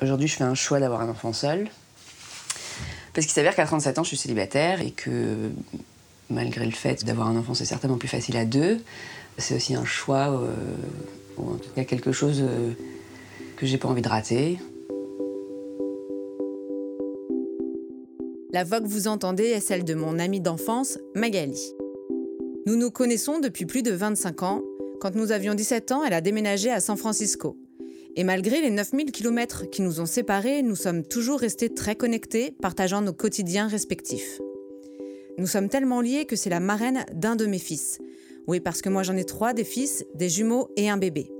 Aujourd'hui, je fais un choix d'avoir un enfant seul. Parce qu'il s'avère qu'à 37 ans, je suis célibataire et que malgré le fait d'avoir un enfant, c'est certainement plus facile à deux. C'est aussi un choix, euh, ou en tout cas quelque chose euh, que j'ai pas envie de rater. La voix que vous entendez est celle de mon amie d'enfance, Magali. Nous nous connaissons depuis plus de 25 ans. Quand nous avions 17 ans, elle a déménagé à San Francisco. Et malgré les 9000 km qui nous ont séparés, nous sommes toujours restés très connectés, partageant nos quotidiens respectifs. Nous sommes tellement liés que c'est la marraine d'un de mes fils. Oui, parce que moi j'en ai trois, des fils, des jumeaux et un bébé.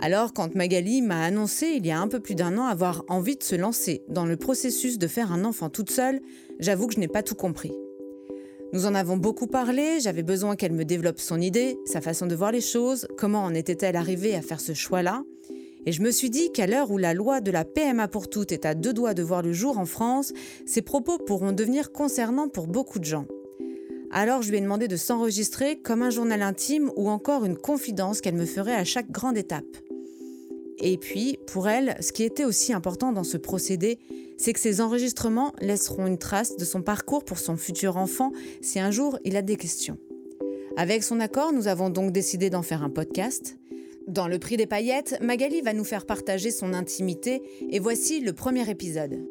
Alors, quand Magali m'a annoncé il y a un peu plus d'un an avoir envie de se lancer dans le processus de faire un enfant toute seule, j'avoue que je n'ai pas tout compris. Nous en avons beaucoup parlé, j'avais besoin qu'elle me développe son idée, sa façon de voir les choses, comment en était-elle arrivée à faire ce choix-là. Et je me suis dit qu'à l'heure où la loi de la PMA pour toutes est à deux doigts de voir le jour en France, ces propos pourront devenir concernants pour beaucoup de gens. Alors je lui ai demandé de s'enregistrer comme un journal intime ou encore une confidence qu'elle me ferait à chaque grande étape. Et puis, pour elle, ce qui était aussi important dans ce procédé, c'est que ces enregistrements laisseront une trace de son parcours pour son futur enfant si un jour il a des questions. Avec son accord, nous avons donc décidé d'en faire un podcast. Dans le prix des paillettes, Magali va nous faire partager son intimité et voici le premier épisode.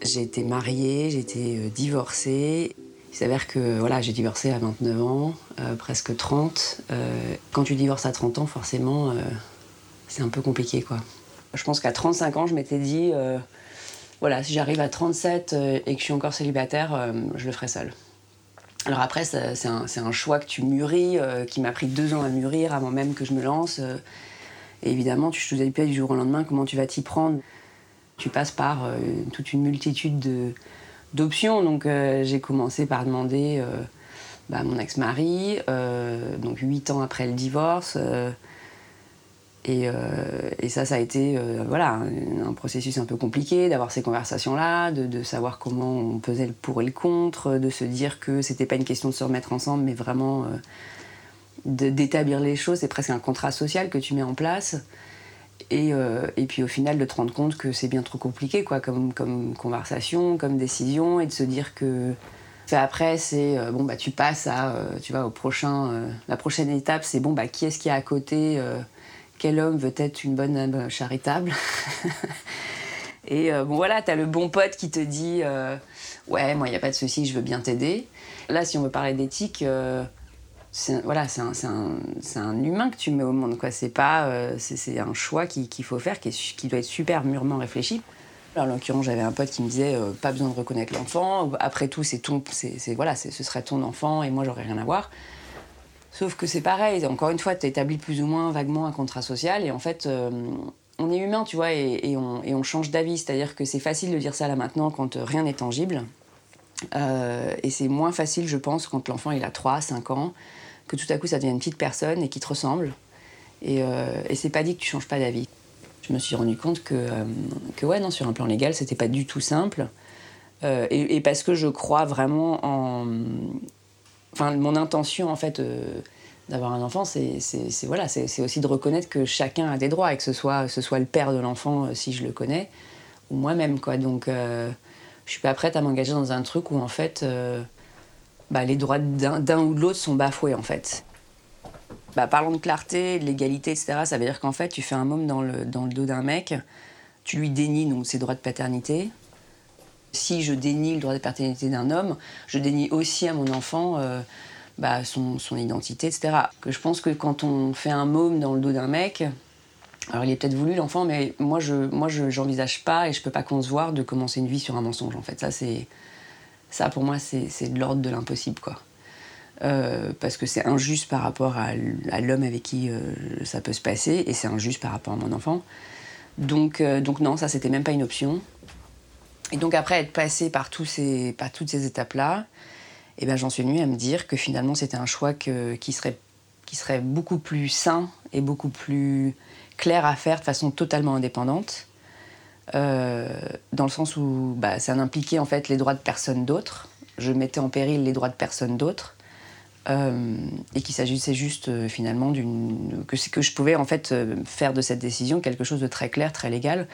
J'ai été mariée, j'ai été euh, divorcée. Il s'avère que voilà, j'ai divorcé à 29 ans, euh, presque 30. Euh, quand tu divorces à 30 ans, forcément, c'est un peu compliqué. quoi. Je pense qu'à 35 ans, je m'étais dit, voilà, si j'arrive à 37 et que je suis encore célibataire, je le ferai seule. Alors après, c'est un, choix que tu mûris, qui m'a pris deux ans à mûrir avant même que je me lance. évidemment, tu ne te dis pas du jour au lendemain comment tu vas t'y prendre tu passes par euh, toute une multitude d'options. Donc euh, j'ai commencé par demander euh, bah, mon ex-mari, donc huit ans après le divorce. Et, ça, ça a été voilà, un, processus un peu compliqué d'avoir ces conversations-là, de, savoir comment on pesait le pour et le contre, de se dire que c'était pas une question de se remettre ensemble, mais vraiment d'établir les choses. C'est presque un contrat social que tu mets en place. Euh, et, puis au final de te rendre compte que c'est bien trop compliqué quoi, comme, comme conversation, comme décision, et de se dire que après c'est euh, bon bah tu passes à euh, tu vas au prochain la prochaine étape c'est bon bah qui est-ce qui est à côté quel homme veut être une bonne âme charitable et bon voilà tu as le bon pote qui te dit ouais moi il n'y a pas de souci je veux bien t'aider là si on veut parler d'éthique c'est voilà, c'est un, humain que tu mets au monde. C'est, pas, euh, c'est, un choix qu'il, faut faire qui, doit être super mûrement réfléchi. Alors, en l'occurrence, j'avais un pote qui me disait euh, pas besoin de reconnaître l'enfant. Après tout, c'est ton, c'est, voilà, ce serait ton enfant et moi, j'aurais rien à voir. Sauf que c'est pareil. Encore une fois, tu établis plus ou moins vaguement un contrat social et en fait, euh, on est humain, tu vois, et, on, et change d'avis. C'est-à-dire que c'est facile de dire ça là maintenant quand rien n'est tangible. et c'est moins facile, je pense, quand l'enfant il a 3, 5 ans que tout à coup ça devient une petite personne et qui te ressemble. Et, euh, et c'est pas dit que tu changes pas d'avis. Je me suis rendu compte que, euh, que ouais, non, sur un plan légal, c'était pas du tout simple. Euh, et, parce que je crois vraiment en. Enfin, mon intention, en fait, d'avoir un enfant, c'est voilà, c'est aussi de reconnaître que chacun a des droits et que ce soit, le père de l'enfant, si je le connais, ou moi-même, quoi. Donc, je suis pas prête à m'engager dans un truc où, en fait, bah, les droits d'un ou de l'autre sont bafoués en fait. Bah, parlons de clarté, de l'égalité, etc. Ça veut dire qu'en fait, tu fais un môme dans le, dans le dos d'un mec, tu lui dénies donc, ses droits de paternité. Si je dénie le droit de paternité d'un homme, je dénie aussi à mon enfant euh, bah, son, identité, etc. Que je pense que quand on fait un môme dans le dos d'un mec, alors il est peut-être voulu l'enfant, mais moi je moi j'envisage pas et je peux pas concevoir de commencer une vie sur un mensonge en fait. Ça c'est ça, pour moi, c'est de l'ordre de l'impossible, quoi. Euh, parce que c'est injuste par rapport à, l'homme avec qui euh, ça peut se passer, et c'est injuste par rapport à mon enfant. Donc, donc non, ça, c'était même pas une option. Et donc après être passé par, tous ces, par toutes ces étapes-là, eh ben, j'en suis venue à me dire que finalement, c'était un choix qui, serait, qui serait beaucoup plus sain et beaucoup plus clair à faire de façon totalement indépendante. dans le sens où bah, ça impliquait en fait les droits de personne d'autres. Je mettais en péril les droits de personne d'autres. Et qu'il s'agissait juste finalement d'une que, que je pouvais en fait faire de cette décision quelque chose de très clair, très légal,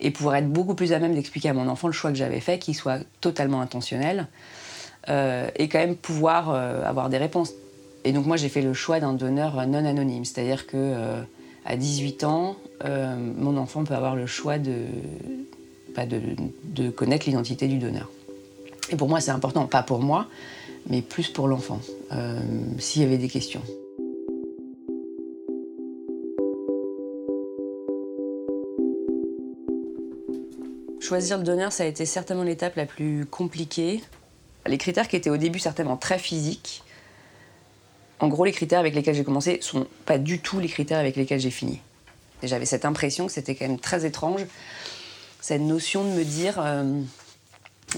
et pouvoir être beaucoup plus à même d'expliquer à mon enfant le choix que j'avais fait, qu'il soit totalement intentionnel, et quand même pouvoir avoir des réponses. Et donc moi j'ai fait le choix d'un donneur non anonyme, c'est-à-dire que euh, à 18 ans, euh, mon enfant peut avoir le choix de, de, de connaître l'identité du donneur. Et pour moi c'est important, pas pour moi, mais plus pour l'enfant, euh, s'il y avait des questions. Choisir le donneur, ça a été certainement l'étape la plus compliquée. Les critères qui étaient au début certainement très physiques, en gros, les critères avec lesquels j'ai commencé sont pas du tout les critères avec lesquels j'ai fini. J'avais cette impression que c'était quand même très étrange, cette notion de me dire, euh,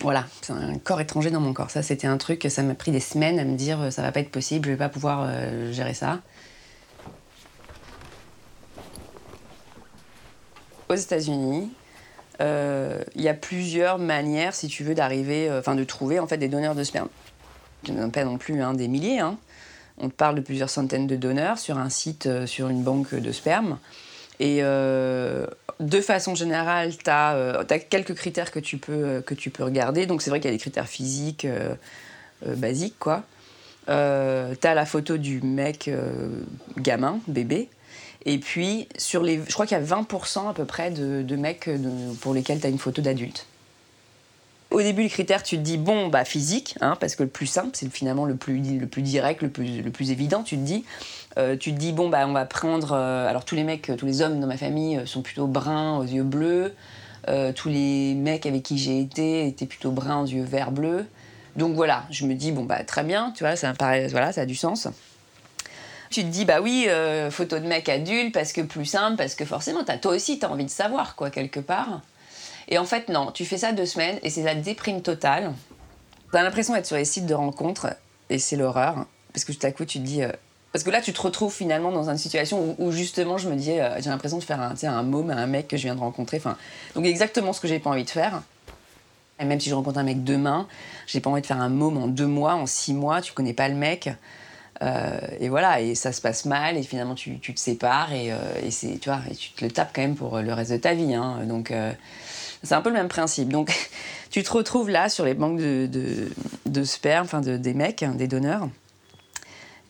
voilà, c'est un corps étranger dans mon corps. Ça, c'était un truc, ça m'a pris des semaines à me dire, euh, ça va pas être possible, je vais pas pouvoir euh, gérer ça. Aux États-Unis, il y a plusieurs manières, si tu veux, d'arriver, enfin de trouver en fait des donneurs de sperme. Je ne pas non plus hein, des milliers, hein, on te parle de plusieurs centaines de donneurs sur un site, euh, sur une banque de sperme. Et euh, de façon générale, tu as, euh, quelques critères que tu peux, que tu peux regarder. Donc c'est vrai qu'il y a des critères physiques basiques, quoi. tu as la photo du mec gamin, bébé. Et puis, sur les, je crois qu'il y a 20% à peu près de, mecs pour lesquels tu as une photo d'adulte. Au début, le critère, tu te dis, bon, bah physique, hein, parce que le plus simple, c'est finalement le plus, direct, le plus, évident, tu te dis. Euh, tu te dis, bon, bah on va prendre. Euh, alors, tous les mecs, tous les hommes dans ma famille euh, sont plutôt bruns aux yeux bleus. tous les mecs avec qui j'ai été étaient plutôt bruns aux yeux vert bleu. Donc voilà, je me dis, bon, bah très bien, tu vois, ça, voilà, ça a du sens. Tu te dis, bah oui, photo de mec adulte, parce que plus simple, parce que forcément, toi aussi, tu as envie de savoir, quoi, quelque part. Et en fait, non, tu fais ça deux semaines et c'est la déprime totale. T'as l'impression d'être sur les sites de rencontres et c'est l'horreur. Parce que tout à coup, tu te dis. Euh, parce que là, tu te retrouves finalement dans une situation où, justement, je me dis, euh, j'ai l'impression de faire un, un môme à un mec que je viens de rencontrer. Enfin, donc, exactement ce que j'ai pas envie de faire. Et même si je rencontre un mec demain, j'ai pas envie de faire un môme en deux mois, en six mois, tu connais pas le mec. Euh, et voilà, et ça se passe mal, et finalement tu, te sépares, et, tu vois, et tu te le tapes quand même pour le reste de ta vie. Hein. Donc, c'est un peu le même principe. Donc, tu te retrouves là sur les banques de, sperme, enfin de, des mecs, hein, des donneurs.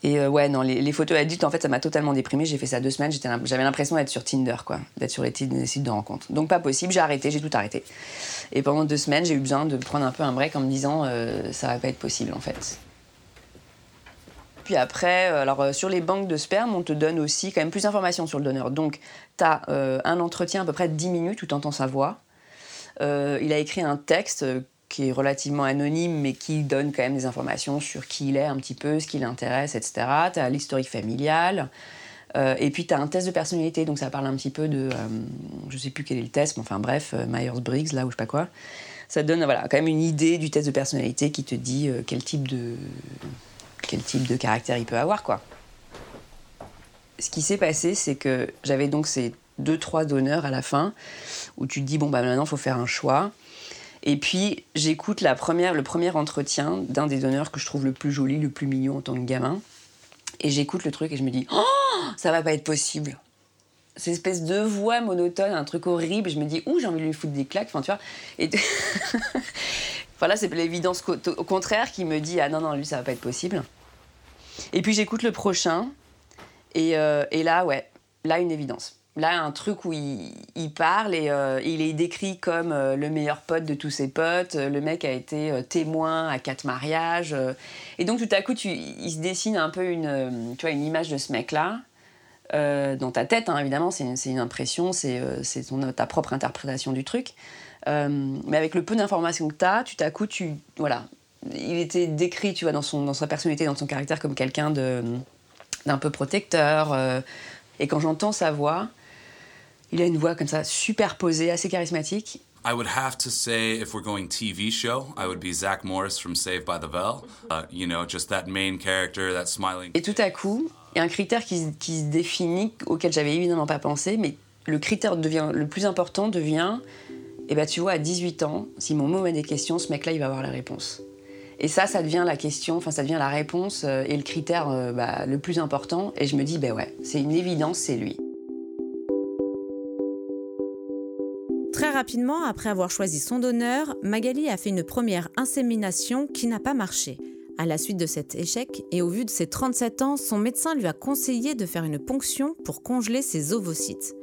Et euh, ouais, non, les, photos adultes, en fait, ça m'a totalement déprimée. J'ai fait ça deux semaines. J'avais l'impression d'être sur Tinder, quoi, d'être sur les, sites de rencontres. Donc pas possible. J'ai arrêté, j'ai tout arrêté. Et pendant deux semaines, j'ai eu besoin de prendre un peu un break en me disant, euh, ça va pas être possible, en fait. Puis après, euh, alors sur les banques de sperme, on te donne aussi quand même plus d'informations sur le donneur. Donc, tu as un entretien à peu près de 10 minutes où tu entends sa voix. Euh, il a écrit un texte qui est relativement anonyme, mais qui donne quand même des informations sur qui il est un petit peu, ce qui l'intéresse, etc. Tu as l'historique familial. Euh, et puis tu as un test de personnalité, donc ça parle un petit peu de. Euh, je sais plus quel est le test, mais enfin bref, Myers-Briggs, là ou je sais pas quoi. Ça donne voilà, quand même une idée du test de personnalité qui te dit quel, type de, quel type de caractère il peut avoir, quoi. Ce qui s'est passé, c'est que j'avais donc ces deux, trois donneurs à la fin, où tu te dis, bon, bah maintenant, il faut faire un choix. Et puis, j'écoute la première, le premier entretien d'un des donneurs que je trouve le plus joli, le plus mignon en tant que gamin. Et j'écoute le truc et je me dis, oh, ça va pas être possible. Cette espèce de voix monotone, un truc horrible. Je me dis, ouh, j'ai envie de lui foutre des claques. Enfin, tu vois. Et voilà, c'est l'évidence au contraire qui me dit, ah non, non, lui, ça va pas être possible. Et puis, j'écoute le prochain. Et, euh, et là, ouais, là, une évidence là un truc où il, parle et euh, il est décrit comme euh, le meilleur pote de tous ses potes. Le mec a été euh, témoin à quatre mariages. et donc tout à coup, tu, il se dessine un peu une, tu vois, une image de ce mec-là. dans ta tête, hein, évidemment, c'est une, impression, c'est ta propre interprétation du truc. mais avec le peu d'informations que tu as, tout à coup, tu, voilà, il était décrit, tu vois, dans, son, dans sa personnalité, dans son caractère, comme quelqu'un d'un peu protecteur. et quand j'entends sa voix, il a une voix comme ça, superposée, assez charismatique. I would have to say, if we're going TV show, I would be Zach Morris from Saved by the Bell. Uh, you know, just that main character, that smiling. Et tout à coup, il y a un critère qui, qui se définit, auquel j'avais évidemment pas pensé, mais le critère devient, le plus important devient Et bah tu vois, à 18 ans, si mon mot met des questions, ce mec-là, il va avoir la réponse. Et ça, ça devient la question, enfin ça devient la réponse euh, et le critère euh, bah, le plus important. Et je me dis, ben ouais, c'est une évidence, c'est lui. Rapidement, après avoir choisi son donneur, Magali a fait une première insémination qui n'a pas marché. À la suite de cet échec, et au vu de ses 37 ans, son médecin lui a conseillé de faire une ponction pour congeler ses ovocytes.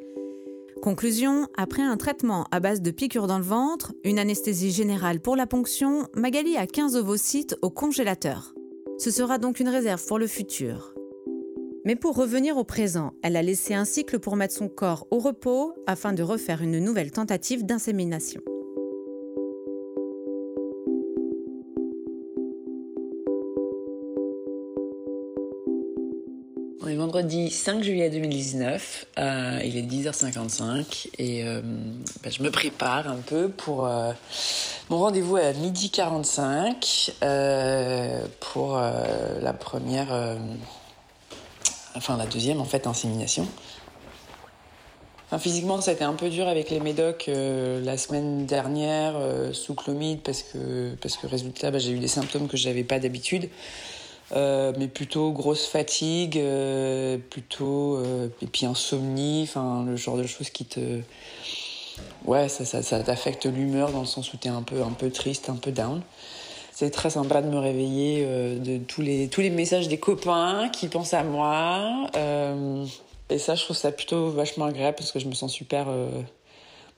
Conclusion, après un traitement à base de piqûres dans le ventre, une anesthésie générale pour la ponction, Magali a 15 ovocytes au congélateur. Ce sera donc une réserve pour le futur. Mais pour revenir au présent, elle a laissé un cycle pour mettre son corps au repos afin de refaire une nouvelle tentative d'insémination. On est vendredi 5 juillet 2019, euh, il est 10h55 et euh, bah, je me prépare un peu pour euh, mon rendez-vous à midi 45 pour la première, enfin la deuxième en fait, insémination. Enfin, physiquement, ça a été un peu dur avec les médocs la semaine dernière sous chlomide parce que, parce que résultat, bah, j'ai eu des symptômes que je n'avais pas d'habitude. Euh, mais plutôt grosse fatigue, euh, plutôt euh, et puis insomnie, enfin le genre de choses qui te, ouais, ça, ça, ça t'affecte l'humeur dans le sens où t'es un peu, un peu triste, un peu down. C'est très sympa de me réveiller de tous les, tous les messages des copains qui pensent à moi. et ça, je trouve ça plutôt vachement agréable parce que je me sens super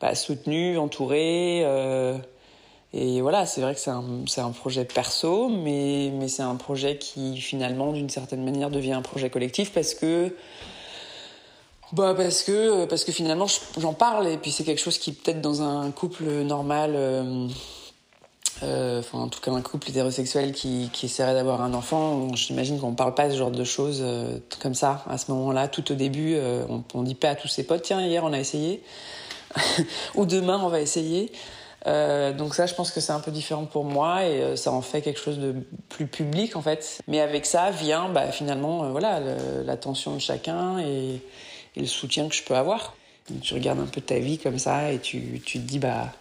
bah, soutenue, entourée. Et voilà, c'est vrai que c'est un, un, projet perso, mais, mais c'est un projet qui finalement, d'une certaine manière, devient un projet collectif parce que, bah parce que, parce que finalement, j'en parle et puis c'est quelque chose qui peut-être dans un couple normal, euh, euh, en tout cas un couple hétérosexuel qui, essaierait d'avoir un enfant, j'imagine qu'on parle pas ce genre de choses euh, comme ça à ce moment-là. Tout au début, on, on dit pas à tous ses potes, tiens hier on a essayé, ou demain on va essayer. Euh, donc ça, je pense que c'est un peu différent pour moi et euh, ça en fait quelque chose de plus public en fait. Mais avec ça vient bah, finalement euh, voilà l'attention de chacun et, le soutien que je peux avoir. tu regardes un peu ta vie comme ça et tu, tu te dis bah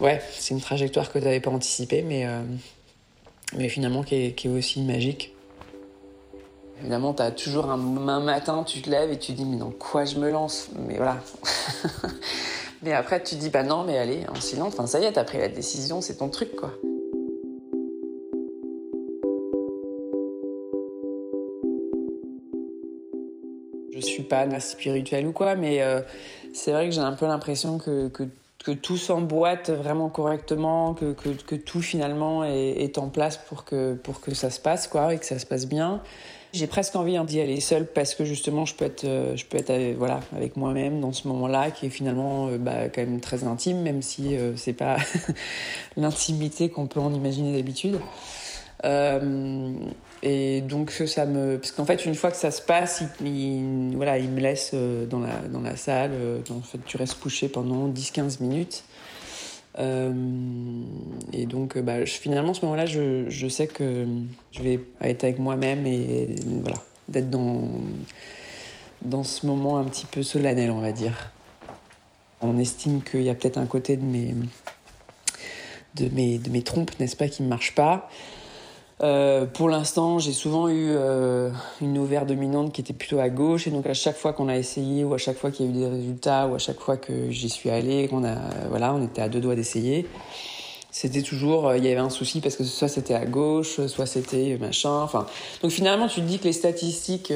ouais c'est une trajectoire que tu n'avais pas anticipée mais, mais finalement qui est, aussi magique. Évidemment, tu as toujours un, matin, tu te lèves et tu te dis mais dans quoi je me lance? Mais voilà. Mais après, tu dis, bah non, mais allez, en silence, enfin, ça y est, t'as pris la décision, c'est ton truc, quoi. Je suis pas spirituelle ou quoi, mais euh, c'est vrai que j'ai un peu l'impression que, que, tout s'emboîte vraiment correctement, que, que, tout finalement est, en place pour que, pour que ça se passe, quoi, et que ça se passe bien. J'ai presque envie d'y aller seule parce que justement je peux être, euh, je peux être avec, euh, voilà, avec moi-même dans ce moment-là qui est finalement euh, bah, quand même très intime, même si euh, c'est pas l'intimité qu'on peut en imaginer d'habitude. Et donc ça me, parce qu'en fait une fois que ça se passe, il, voilà, il me laisse dans la dans la salle. En fait, tu restes couché pendant 10-15 minutes. Euh, et donc, bah, finalement, ce moment-là, je, je, sais que je vais être avec moi-même et voilà, d'être dans, dans ce moment un petit peu solennel, on va dire. On estime qu'il y a peut-être un côté de mes, de mes, de mes trompes, n'est-ce pas, qui ne marche pas. Euh, pour l'instant, j'ai souvent eu euh, une ovaire dominante qui était plutôt à gauche, et donc à chaque fois qu'on a essayé, ou à chaque fois qu'il y a eu des résultats, ou à chaque fois que j'y suis allée, qu'on a, voilà, on était à deux doigts d'essayer. C'était toujours, euh, il y avait un souci parce que soit c'était à gauche, soit c'était machin. Enfin, donc finalement, tu te dis que les statistiques,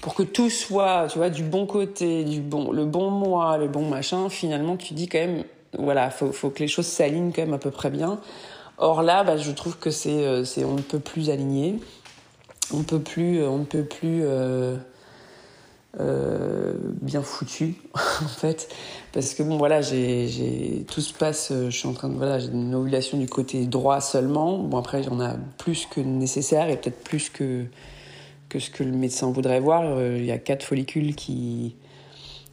pour que tout soit, tu vois, du bon côté, du bon, le bon moi, le bon machin, finalement, tu dis quand même, voilà, faut que les choses s'alignent quand même à peu près bien. Or là, bah, je trouve que c'est, euh, c'est on ne peut plus aligner, on peut plus, euh, on ne peut plus euh, bien foutu en fait, parce que bon voilà, j'ai, tout se passe, je de voilà, j'ai une ovulation du côté droit seulement. Bon après, j'en a plus que nécessaire et peut-être plus que que ce que le médecin voudrait voir. Il y a quatre follicules qui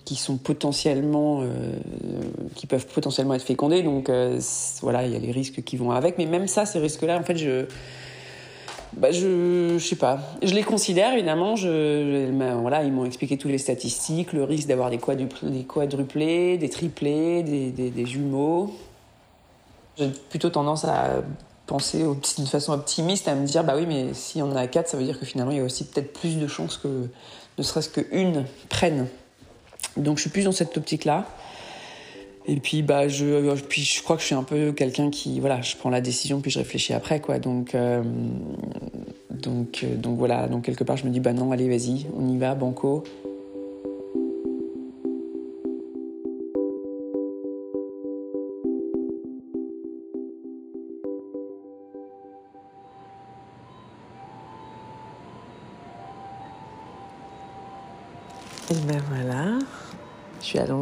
qui sont potentiellement, euh, qui peuvent potentiellement être fécondés. Donc euh, voilà, il y a les risques qui vont avec. Mais même ça, ces risques-là, en fait, je, bah je, je sais pas. Je les considère évidemment. Je, voilà, ils m'ont expliqué toutes les statistiques, le risque d'avoir des, des, quadruplés, des triplés, des, des, jumeaux. J'ai plutôt tendance à penser d'une façon optimiste, à me dire bah oui, mais si on en a quatre, ça veut dire que finalement il y a aussi peut-être plus de chances que ne serait-ce qu'une prenne. Donc je suis plus dans cette optique-là. Et puis bah je puis je crois que je suis un peu quelqu'un qui voilà je prends la décision puis je réfléchis après quoi. Donc euh, donc euh, donc voilà. Donc quelque part je me dis bah non allez vas-y on y va banco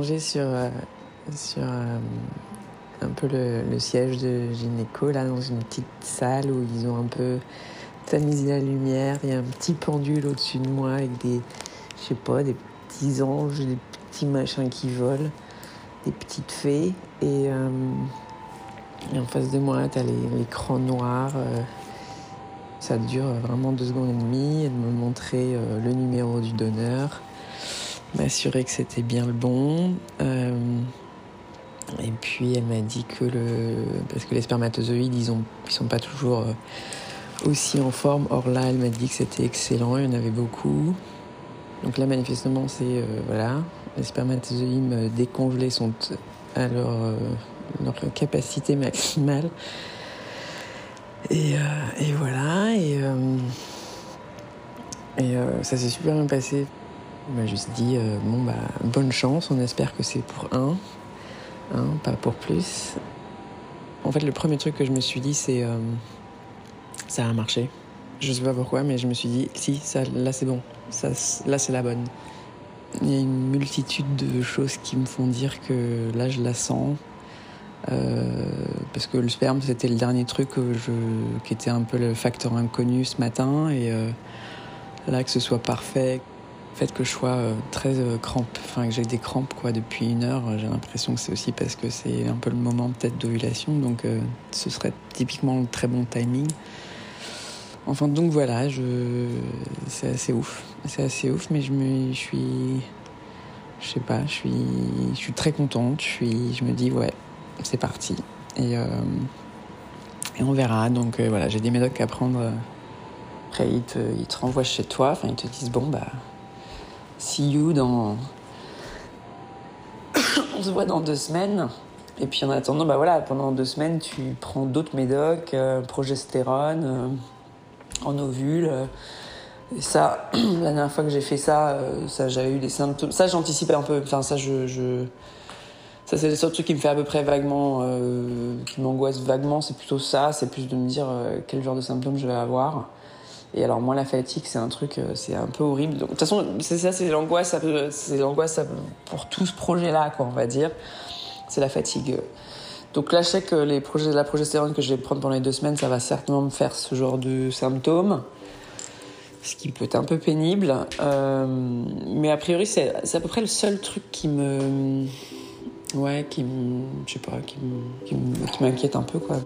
allongée sur euh, sur euh, un peu le, siège de gynéco, là, dans une petite salle où ils ont un peu tamisé la lumière. Il y a un petit pendule au-dessus de moi avec des, je sais pas, des petits anges, des petits machins qui volent, des petites fées. Et, euh, en face de moi, tu as l'écran noir. Ça dure vraiment deux secondes et demie. Elle me montrait le numéro du donneur, m'assurer que c'était bien le bon. Et puis elle m'a dit que le. Parce que les spermatozoïdes, ils ne sont pas toujours euh, aussi en forme. Or là, elle m'a dit que c'était excellent, il y en avait beaucoup. Donc là, manifestement, c'est. Euh, voilà. Les spermatozoïdes décongelés sont à leur, euh, leur capacité maximale. Et, et voilà. Et, et ça s'est super bien passé. Elle m'a juste dit bon, bah, bonne chance, on espère que c'est pour un. Pas pour plus. En fait, le premier truc que je me suis dit, c'est euh, ça a marché. Je sais pas pourquoi, mais je me suis dit, si, ça, là c'est bon, ça, là c'est la bonne. Il y a une multitude de choses qui me font dire que là je la sens. Euh, parce que le sperme, c'était le dernier truc qui était un peu le facteur inconnu ce matin. Et euh, là, que ce soit parfait, fait que je sois euh, très euh, crampe, enfin que j'ai des crampes quoi depuis une heure, j'ai l'impression que c'est aussi parce que c'est un peu le moment peut-être d'ovulation, donc euh, ce serait typiquement le très bon timing. Enfin donc voilà, je... c'est assez ouf, c'est assez ouf, mais je me, je suis, je sais pas, je suis, je suis très contente, je suis, je me dis ouais, c'est parti et et on verra. Donc voilà, j'ai des médocs à prendre. Après ils te, ils te renvoient chez toi, enfin ils te disent bon bah see you dans. On se voit dans deux semaines. Et puis en attendant, bah voilà, pendant deux semaines, tu prends d'autres médocs, euh, progestérone, euh, en ovule. Et ça, la dernière fois que j'ai fait ça, euh, ça j'avais eu des symptômes. Ça, j'anticipais un peu. Enfin, ça, je... Ça, c'est le seul truc qui me fait à peu près vaguement. qui m'angoisse vaguement. C'est plutôt ça. C'est plus de me dire quel genre de symptômes je vais avoir. Et alors moi la fatigue c'est un truc, euh, c'est un peu horrible. de toute façon c'est ça, c'est l'angoisse, c'est l'angoisse pour tout ce projet-là quoi, on va dire. C'est la fatigue. Donc là je sais que les projets, la progestérone que je vais prendre pendant les deux semaines, ça va certainement me faire ce genre de symptômes, ce qui peut être un peu pénible. Euh, mais a priori c'est à peu près le seul truc qui me, ouais, qui me, je sais pas, qui m'inquiète un peu quoi.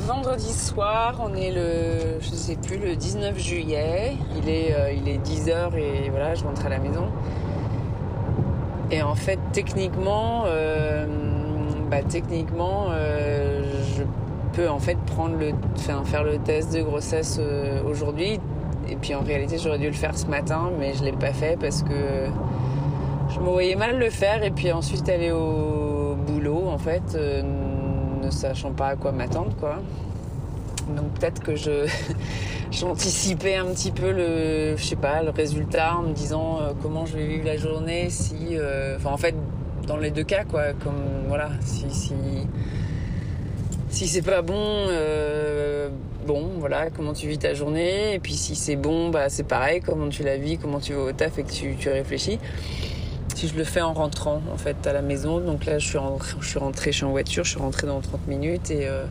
Vendredi soir, on est le, je sais plus, le 19 juillet. Il est, euh, il est 10h et voilà, je rentre à la maison. Et en fait, techniquement, euh, bah, techniquement, euh, je peux en fait prendre le, faire le test de grossesse aujourd'hui. Et puis en réalité, j'aurais dû le faire ce matin, mais je l'ai pas fait parce que je me voyais mal le faire et puis ensuite aller au boulot en fait ne sachant pas à quoi m'attendre, quoi. Donc peut-être que je j'anticipais un petit peu le je sais pas le résultat en me disant euh, comment je vais vivre la journée si euh, enfin en fait dans les deux cas quoi comme voilà si si si c'est pas bon euh, bon voilà comment tu vis ta journée et puis si c'est bon bah c'est pareil comment tu la vis comment tu vas au taf et que tu, tu réfléchis si je le fais en rentrant en fait à la maison. Donc là, je suis, rentrée, je suis en voiture, je suis rentrée dans 30 minutes et, euh,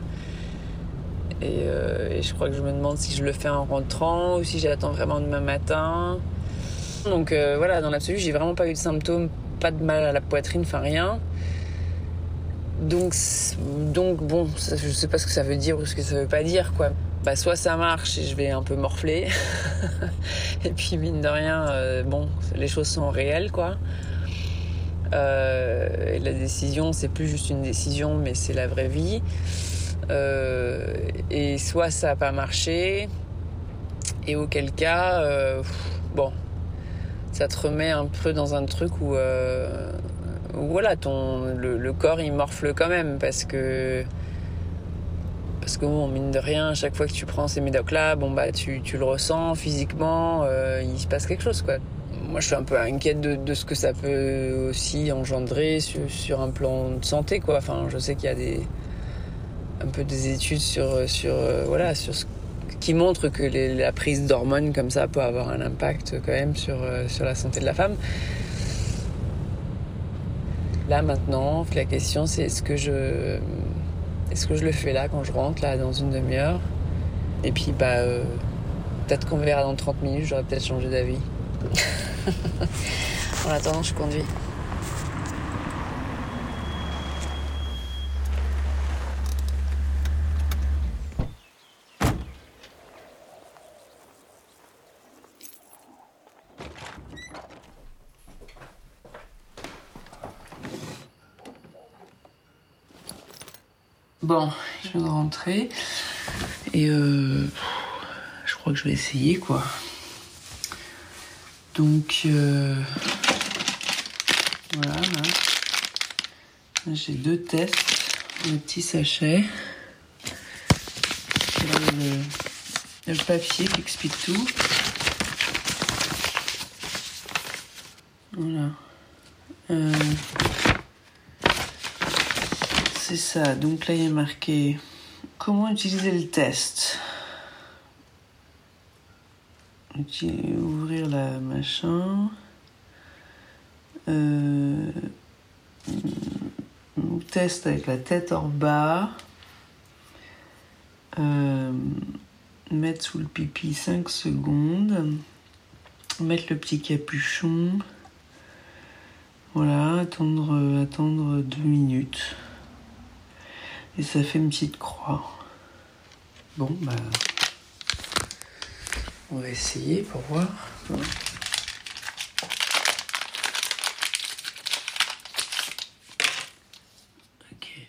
euh, et, je crois que je me demande si je le fais en rentrant ou si j'attends vraiment demain matin. Donc euh, voilà, dans l'absolu, j'ai vraiment pas eu de symptômes, pas de mal à la poitrine, enfin rien. Donc, donc bon, je sais pas ce que ça veut dire ou ce que ça veut pas dire quoi. Bah, soit ça marche et je vais un peu morfler. et puis mine de rien, bon, les choses sont réelles quoi. Euh, la décision, c'est plus juste une décision, mais c'est la vraie vie. Euh, et soit ça n'a pas marché, et auquel cas, euh, bon, ça te remet un peu dans un truc où, voilà, ton, le, corps il morfle quand même parce que parce que bon, mine de rien, à chaque fois que tu prends ces médocs-là, bon bah tu, tu le ressens physiquement, il se passe quelque chose quoi moi, je suis un peu inquiète de, ce que ça peut aussi engendrer sur, un plan de santé, quoi. Enfin, je sais qu'il y a des un peu des études sur sur euh, voilà sur ce qui montrent que la prise d'hormones comme ça peut avoir un impact quand même sur euh, sur la santé de la femme. Là maintenant, la question c'est est-ce que je est-ce que je le fais là quand je rentre là dans une demi-heure? Et puis bah euh, peut-être qu'on verra dans 30 minutes, j'aurais peut-être changé d'avis. en attendant, je conduis. Bon, je viens de rentrer et euh, je crois que je vais essayer quoi. Donc euh, voilà, j'ai deux tests, un petit sachet. le, papier qui explique tout. Voilà. Euh, c'est ça. Donc là, il a marqué comment utiliser le test ouvrir la machin. Euh, test avec la tête en bas. Euh, mettre sous le pipi 5 secondes. Mettre le petit capuchon. Voilà, attendre, attendre 2 minutes. Et ça fait une petite croix. Bon, bah. On va essayer pour voir. Ok.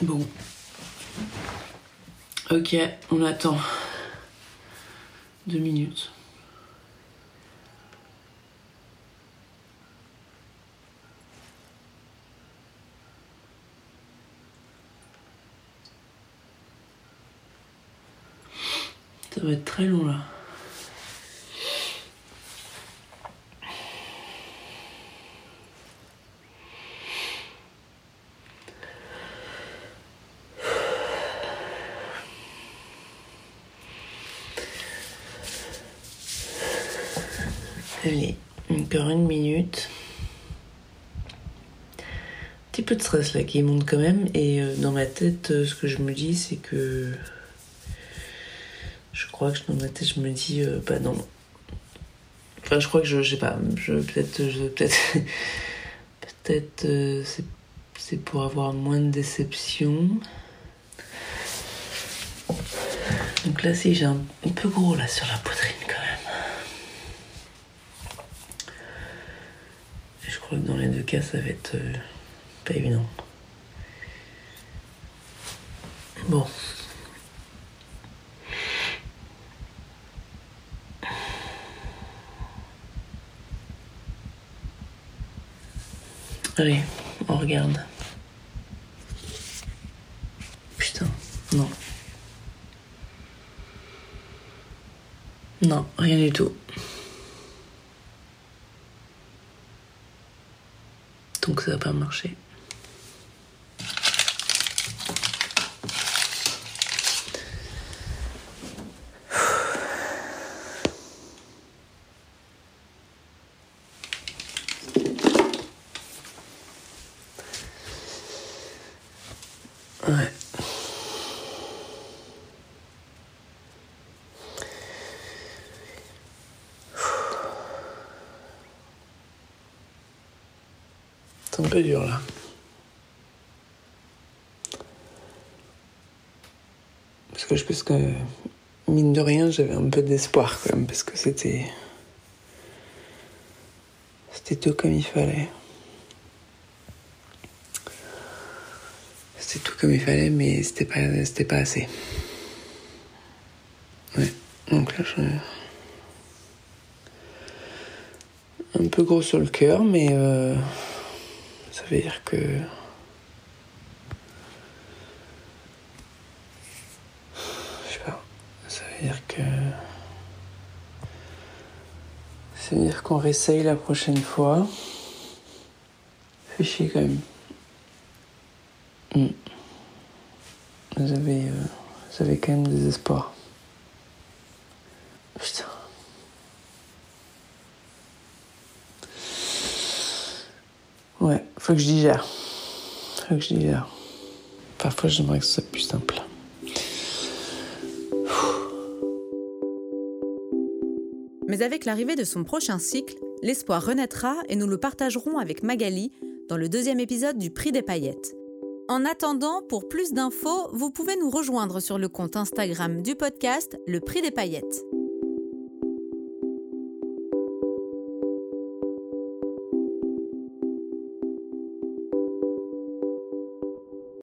Bon. Ok, on attend. Deux minutes. Ça va être très long là. Allez, encore une minute. Un petit peu de stress là qui monte quand même. Et euh, dans ma tête, euh, ce que je me dis, c'est que. Je crois que dans ma tête, je me dis, euh, bah non. Enfin, je crois que je, je sais pas. Je, peut-être. Je, peut-être. peut-être. c'est pour avoir moins de déception. Donc là, si j'ai un, un peu gros là sur la poitrine. Dans les deux cas, ça va être euh, pas évident. Bon. Allez, on regarde. Putain, non. Non, rien du tout. Donc ça va pas marcher. Ouais. C'est un peu dur là. Parce que je pense que, mine de rien, j'avais un peu d'espoir quand même, parce que c'était. C'était tout comme il fallait. C'était tout comme il fallait, mais c'était pas, c'était pas assez. Ouais, donc là, je. Un peu gros sur le cœur, mais. Euh... Ça veut dire que. Je sais pas. Ça veut dire que. Ça veut dire qu'on réessaye la prochaine fois. Fait chier quand même. Mm. Vous avez. Euh, avez quand même des espoirs. Putain. Ouais, faut que je digère. Faut que je digère. Parfois, j'aimerais que ce soit plus simple. Mais avec l'arrivée de son prochain cycle, l'espoir renaîtra et nous le partagerons avec Magali dans le deuxième épisode du Prix des paillettes. En attendant, pour plus d'infos, vous pouvez nous rejoindre sur le compte Instagram du podcast Le Prix des paillettes.